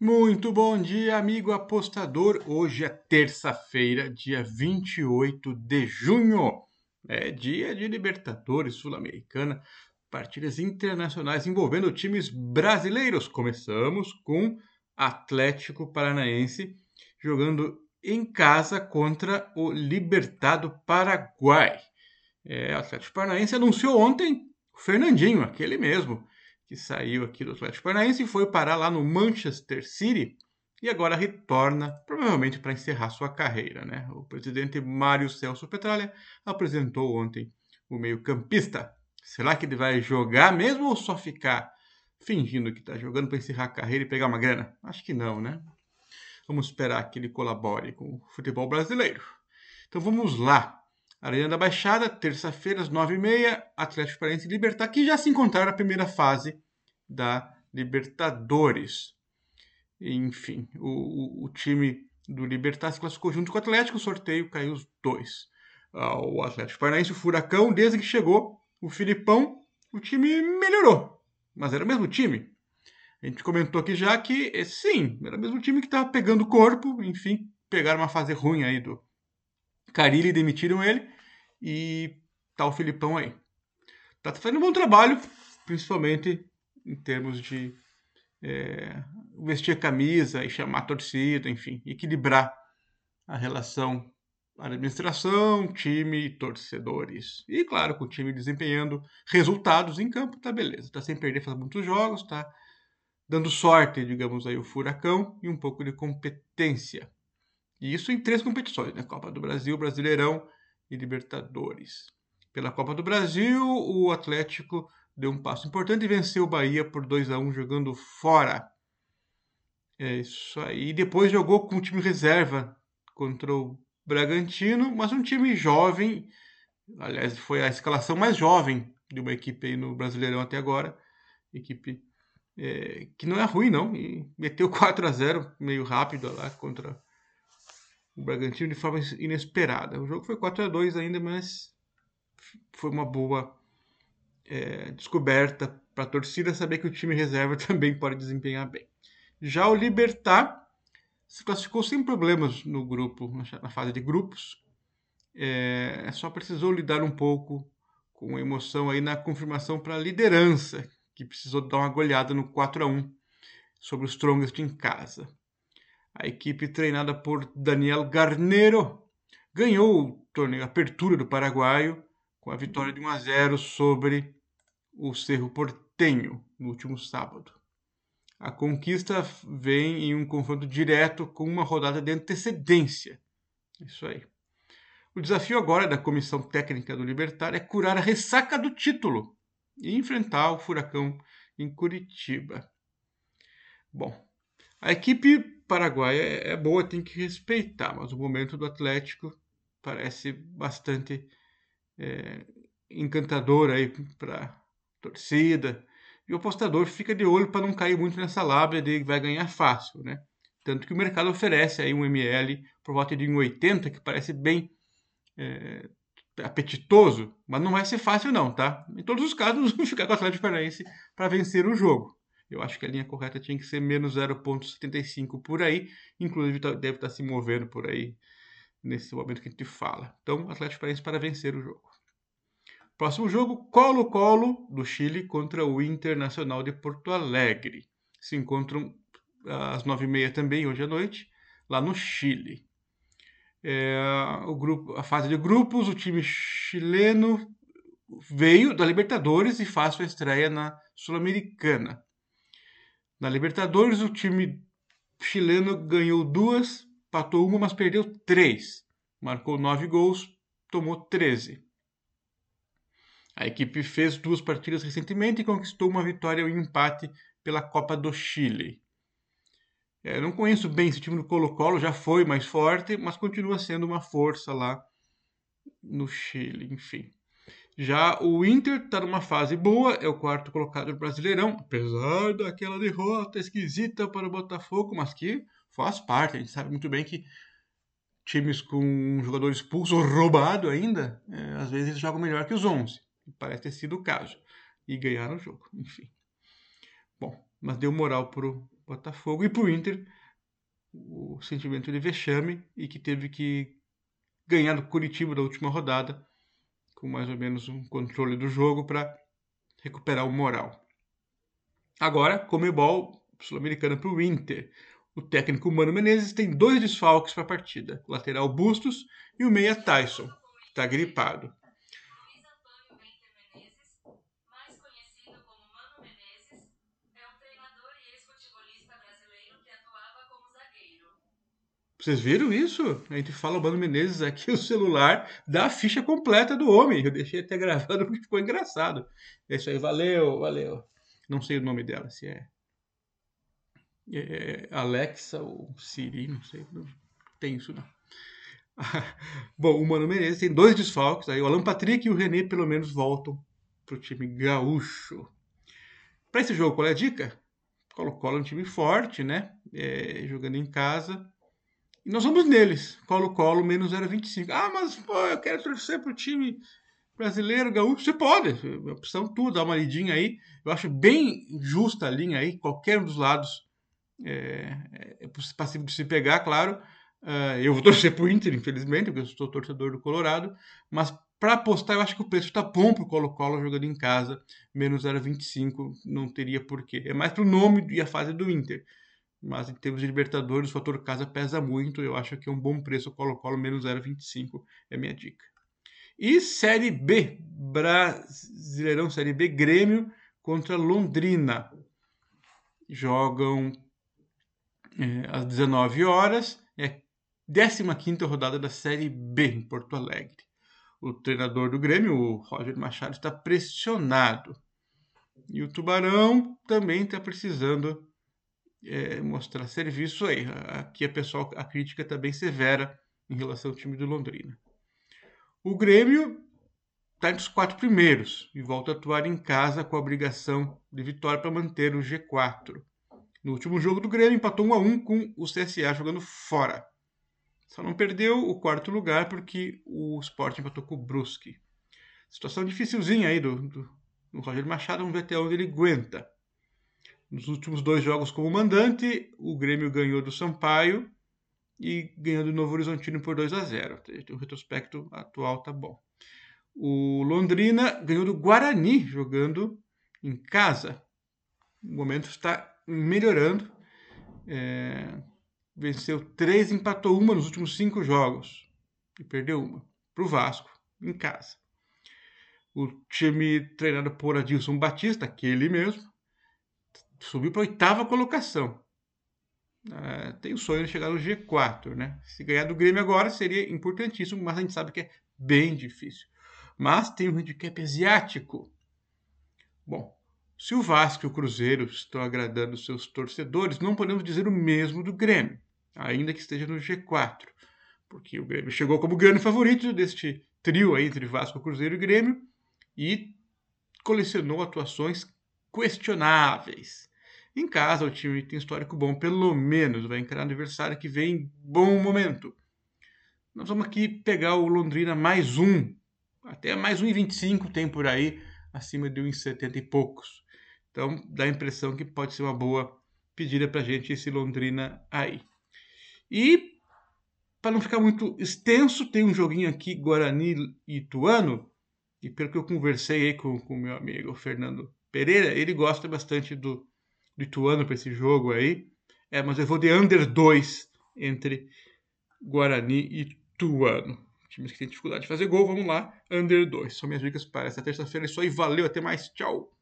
Muito bom dia, amigo apostador. Hoje é terça-feira, dia 28 de junho. É dia de Libertadores Sul-Americana, partidas internacionais envolvendo times brasileiros. Começamos com Atlético Paranaense jogando em casa contra o Libertado Paraguai. É, o Atlético Paranaense anunciou ontem o Fernandinho, aquele mesmo que saiu aqui do Atlético Paranaense e foi parar lá no Manchester City e agora retorna, provavelmente para encerrar sua carreira. Né? O presidente Mário Celso Petralha apresentou ontem o meio-campista. Será que ele vai jogar mesmo ou só ficar fingindo que está jogando para encerrar a carreira e pegar uma grana? Acho que não, né? Vamos esperar que ele colabore com o futebol brasileiro. Então vamos lá. Arena da Baixada, terça-feira, às 9h30, Atlético Paranaense e Libertar, que já se encontraram na primeira fase da Libertadores. Enfim, o, o, o time do Libertar se classificou junto com o Atlético, o sorteio caiu os dois. O Atlético Paranaense, o Furacão, desde que chegou o Filipão, o time melhorou. Mas era o mesmo time. A gente comentou aqui já que, sim, era o mesmo time que estava pegando corpo, enfim, pegaram uma fase ruim aí do Carilli demitiram ele. E tá o Filipão aí. Tá fazendo um bom trabalho, principalmente em termos de é, vestir a camisa e chamar a torcida, enfim, equilibrar a relação administração, time torcedores. E claro, com o time desempenhando resultados em campo, tá beleza. Tá sem perder, faz muitos jogos, tá dando sorte, digamos aí, o furacão e um pouco de competência. E isso em três competições, né? Copa do Brasil, Brasileirão e Libertadores. Pela Copa do Brasil, o Atlético deu um passo importante e venceu o Bahia por 2 a 1 jogando fora. É isso aí. Depois jogou com o time reserva contra o Bragantino, mas um time jovem. Aliás, foi a escalação mais jovem de uma equipe aí no Brasileirão até agora. Equipe é, que não é ruim, não. E meteu 4 a 0 meio rápido lá contra o Bragantino de forma inesperada. O jogo foi 4 a 2 ainda, mas foi uma boa é, descoberta para a torcida saber que o time reserva também pode desempenhar bem. Já o Libertar se classificou sem problemas no grupo, na fase de grupos. É, só precisou lidar um pouco com emoção aí na confirmação para a liderança, que precisou dar uma goleada no 4 a 1 sobre os Strongest em casa. A equipe treinada por Daniel Garnero ganhou o torneio Apertura do Paraguaio com a vitória de 1 a 0 sobre o Cerro Portenho no último sábado. A conquista vem em um confronto direto com uma rodada de antecedência. Isso aí. O desafio agora da comissão técnica do Libertar é curar a ressaca do título e enfrentar o Furacão em Curitiba. Bom, a equipe paraguaia é, é boa, tem que respeitar, mas o momento do Atlético parece bastante é, encantador aí para torcida. E o apostador fica de olho para não cair muito nessa lábia de que vai ganhar fácil, né? Tanto que o mercado oferece aí um ML por volta de 1,80, que parece bem é, apetitoso, mas não vai ser fácil não, tá? Em todos os casos, vamos ficar com o Atlético Paranaense para vencer o jogo. Eu acho que a linha correta tinha que ser menos 0,75 por aí. Inclusive tá, deve estar tá se movendo por aí nesse momento que a gente fala. Então, Atlético Paranaense para vencer o jogo. Próximo jogo, Colo-Colo do Chile contra o Internacional de Porto Alegre. Se encontram às 9h30 também, hoje à noite, lá no Chile. É, o grupo, a fase de grupos, o time chileno veio da Libertadores e faz sua estreia na Sul-Americana. Na Libertadores, o time chileno ganhou duas, patou uma, mas perdeu três. Marcou nove gols, tomou 13. A equipe fez duas partidas recentemente e conquistou uma vitória e um empate pela Copa do Chile. É, não conheço bem esse time do Colo-Colo, já foi mais forte, mas continua sendo uma força lá no Chile, enfim. Já o Inter está numa fase boa, é o quarto colocado do Brasileirão, apesar daquela derrota esquisita para o Botafogo, mas que faz parte. A gente sabe muito bem que times com um jogador expulso ou roubado ainda, é, às vezes jogam melhor que os 11. Parece ter sido o caso. E ganharam o jogo, enfim. Bom, mas deu moral pro Botafogo. E para o Inter, o sentimento de vexame e que teve que ganhar do Curitiba na última rodada, com mais ou menos um controle do jogo para recuperar o moral. Agora, Comebol Sul-Americana para o Inter. O técnico Mano Menezes tem dois desfalques para a partida: o lateral Bustos e o meia Tyson, que está gripado. Vocês viram isso? A gente fala o Mano Menezes aqui, o celular dá a ficha completa do homem. Eu deixei até gravado porque ficou engraçado. É isso aí, valeu, valeu. Não sei o nome dela, se é, é Alexa ou Siri, não sei. Não tem isso não. Bom, o Mano Menezes tem dois desfalques. Aí o Alan Patrick e o René pelo menos voltam para o time gaúcho. Para esse jogo, qual é a dica? Colo-Colo é um time forte, né? É, jogando em casa e nós vamos neles. Colo-Colo menos 0,25. Ah, mas pô, eu quero torcer para o time brasileiro, gaúcho. Você pode. É opção tudo, dá uma lidinha aí. Eu acho bem justa a linha aí. Qualquer um dos lados é, é passivo de se pegar, claro. Uh, eu vou torcer para o Inter, infelizmente, porque eu sou torcedor do Colorado. Mas para apostar, eu acho que o preço está bom para o Colo-Colo jogando em casa. Menos 0,25. Não teria porquê. É mais para o nome e a fase do Inter mas em termos de Libertadores, o fator casa pesa muito. Eu acho que é um bom preço Colo-Colo, menos 0,25 é a minha dica. E Série B, Brasileirão Série B, Grêmio contra Londrina. Jogam é, às 19 horas, é 15 rodada da Série B em Porto Alegre. O treinador do Grêmio, o Roger Machado, está pressionado. E o Tubarão também está precisando é, mostrar serviço aí. Aqui a pessoal, a crítica está bem severa em relação ao time do Londrina. O Grêmio está entre os quatro primeiros e volta a atuar em casa com a obrigação de vitória para manter o G4. No último jogo do Grêmio empatou 1 a 1 com o CSA jogando fora. Só não perdeu o quarto lugar porque o Sport empatou com o Brusque. Situação dificilzinha aí do, do, do Roger Machado, vamos ver até onde ele aguenta. Nos últimos dois jogos como mandante, o Grêmio ganhou do Sampaio e ganhou do Novo Horizontino por 2 a 0. O retrospecto atual tá bom. O Londrina ganhou do Guarani jogando em casa. O momento está melhorando. É, venceu três, empatou uma nos últimos cinco jogos e perdeu uma para o Vasco em casa. O time treinado por Adilson Batista, aquele mesmo, subiu para a oitava colocação. Uh, tem o sonho de chegar no G4, né? Se ganhar do Grêmio agora seria importantíssimo, mas a gente sabe que é bem difícil. Mas tem um handicap asiático. Bom, se o Vasco e o Cruzeiro estão agradando seus torcedores, não podemos dizer o mesmo do Grêmio, ainda que esteja no G4, porque o Grêmio chegou como grande favorito deste trio aí entre Vasco, Cruzeiro e Grêmio e colecionou atuações questionáveis. Em casa, o time tem histórico bom, pelo menos vai encarar o adversário que vem em bom momento. Nós vamos aqui pegar o Londrina mais um, até mais 1,25 tem por aí, acima de 1,70 e poucos. Então dá a impressão que pode ser uma boa pedida para gente esse Londrina aí. E para não ficar muito extenso, tem um joguinho aqui, Guarani e Ituano, e pelo que eu conversei aí com o meu amigo Fernando Pereira, ele gosta bastante do do Ituano para esse jogo aí. É, mas eu vou de under 2 entre Guarani e Ituano. Times que têm dificuldade de fazer gol, vamos lá, under 2. São minhas dicas para essa terça-feira. É isso aí, valeu, até mais, tchau!